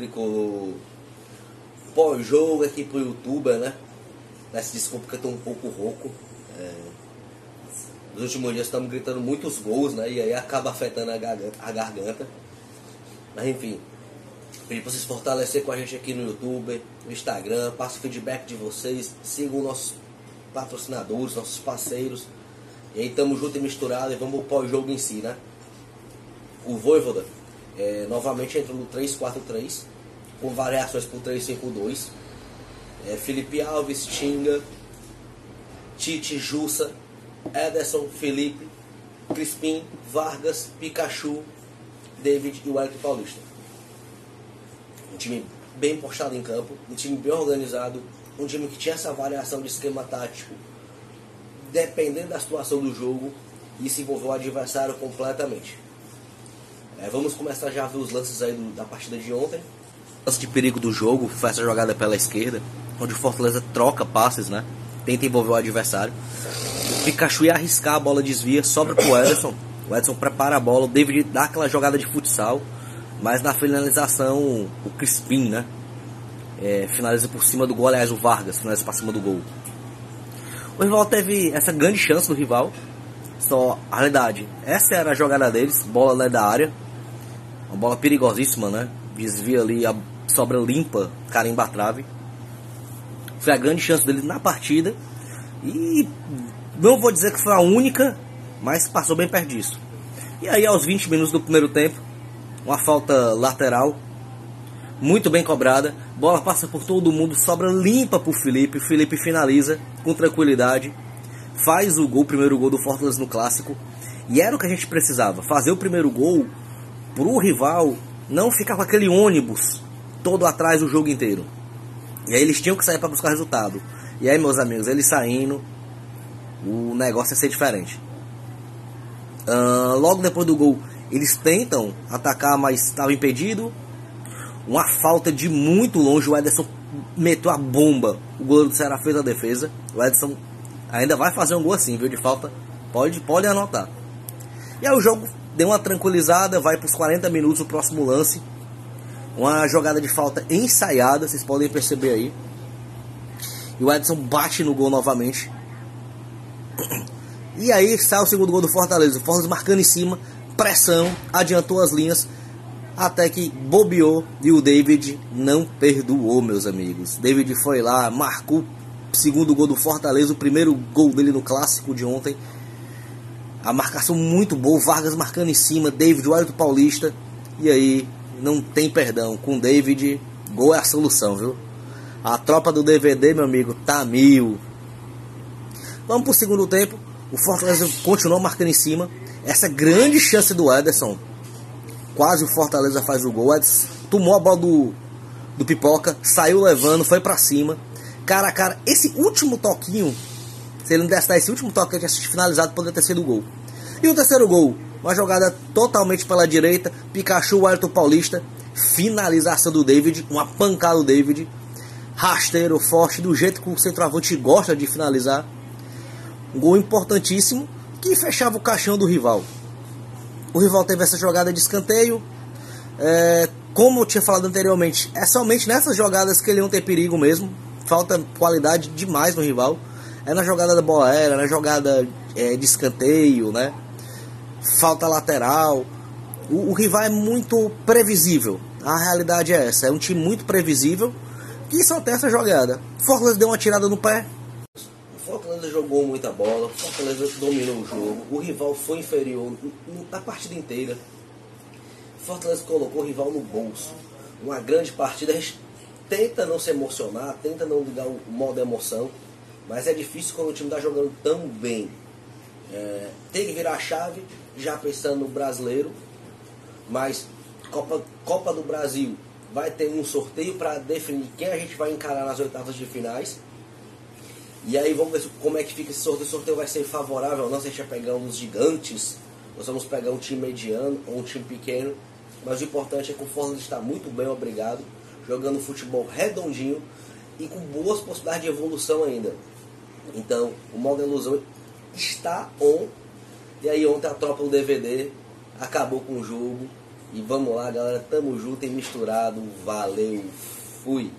Tricolor! Pós-jogo aqui pro youtuber, né? Peço desculpa que eu tô um pouco rouco. É... Nos últimos dias estamos gritando muitos gols, né? E aí acaba afetando a garganta. A garganta. Mas enfim, pedir pra vocês fortalecer com a gente aqui no YouTube, no Instagram, passa o feedback de vocês, sigam nossos patrocinadores, nossos parceiros. E aí tamo junto e misturado e vamos pro pós-jogo em si, né? O Voivoda é, novamente entra no 3-4-3, com variações por 3-5-2. É, Felipe Alves, Tinga, Tite, Jussa, Ederson, Felipe, Crispim, Vargas, Pikachu, David e Wellington Paulista. Um time bem postado em campo, um time bem organizado, um time que tinha essa variação de esquema tático, dependendo da situação do jogo, se envolveu o adversário completamente. É, vamos começar já a ver os lances aí do, da partida de ontem. Lance de perigo do jogo foi essa jogada pela esquerda, onde o Fortaleza troca passes, né? Tenta envolver o adversário. O Pikachu ia arriscar, a bola desvia, sobra pro Ederson. O Edson prepara a bola, o David dá aquela jogada de futsal, mas na finalização o Crispim, né? É, finaliza por cima do gol, aliás, o Vargas finaliza por cima do gol. O rival teve essa grande chance do rival, só a realidade, essa era a jogada deles, bola lá da área, uma bola perigosíssima, né? Desvia ali, a sobra limpa, carimba a trave. Foi a grande chance dele na partida. E não vou dizer que foi a única, mas passou bem perto disso. E aí, aos 20 minutos do primeiro tempo, uma falta lateral, muito bem cobrada. Bola passa por todo mundo, sobra limpa para o Felipe. O Felipe finaliza com tranquilidade. Faz o gol, o primeiro gol do Fortaleza no clássico. E era o que a gente precisava: fazer o primeiro gol pro rival não ficar com aquele ônibus todo atrás o jogo inteiro. E aí eles tinham que sair para buscar resultado. E aí, meus amigos, eles saindo, o negócio ia ser diferente. Uh, logo depois do gol, eles tentam atacar, mas estava impedido. Uma falta de muito longe, o Ederson meteu a bomba. O goleiro do Ceará fez a defesa. O Ederson ainda vai fazer um gol assim, viu? De falta. Pode, pode anotar. E aí o jogo deu uma tranquilizada, vai para os 40 minutos o próximo lance. Uma jogada de falta ensaiada, vocês podem perceber aí. E o Edson bate no gol novamente. E aí sai o segundo gol do Fortaleza. O Fortaleza marcando em cima, pressão, adiantou as linhas. Até que bobeou e o David não perdoou, meus amigos. David foi lá, marcou o segundo gol do Fortaleza, o primeiro gol dele no clássico de ontem. A marcação muito boa, Vargas marcando em cima, David, o do Paulista. E aí, não tem perdão. Com David, gol é a solução, viu? A tropa do DVD, meu amigo, tá mil. Vamos pro segundo tempo. O Fortaleza continuou marcando em cima. Essa grande chance do Ederson. Quase o Fortaleza faz o gol. Ederson tomou a bola do, do Pipoca, saiu levando, foi para cima. Cara a cara, esse último toquinho se ele não dar esse último toque que tinha finalizado, poderia ter sido o gol. E o terceiro gol, uma jogada totalmente pela direita, Pikachu, Ayrton Paulista, finalização do David, uma pancada do David, rasteiro, forte, do jeito que o centroavante gosta de finalizar. Um gol importantíssimo que fechava o caixão do rival. O rival teve essa jogada de escanteio. É, como eu tinha falado anteriormente, é somente nessas jogadas que ele não tem perigo mesmo. Falta qualidade demais no rival é na jogada da bola aérea, na jogada é, de escanteio, né? Falta lateral. O, o, rival é muito previsível. A realidade é essa. É um time muito previsível que só tem essa jogada. Fortaleza deu uma tirada no pé. O Fortaleza jogou muita bola. O Fortaleza dominou o jogo. O rival foi inferior na partida inteira. O Fortaleza colocou o rival no bolso. Uma grande partida. A gente tenta não se emocionar, tenta não ligar o modo emoção mas é difícil quando o time está jogando tão bem. É, tem que virar a chave, já pensando no brasileiro. Mas Copa, Copa do Brasil vai ter um sorteio para definir quem a gente vai encarar nas oitavas de finais. E aí vamos ver como é que fica esse sorteio. O sorteio vai ser favorável ou não, se a gente vai pegar uns gigantes, nós vamos pegar um time mediano ou um time pequeno. Mas o importante é que o Fortaleza está muito bem, obrigado, jogando futebol redondinho e com boas possibilidades de evolução ainda. Então, o modo ilusão está on. E aí ontem a tropa do DVD acabou com o jogo. E vamos lá, galera. Tamo junto e misturado. Valeu. Fui.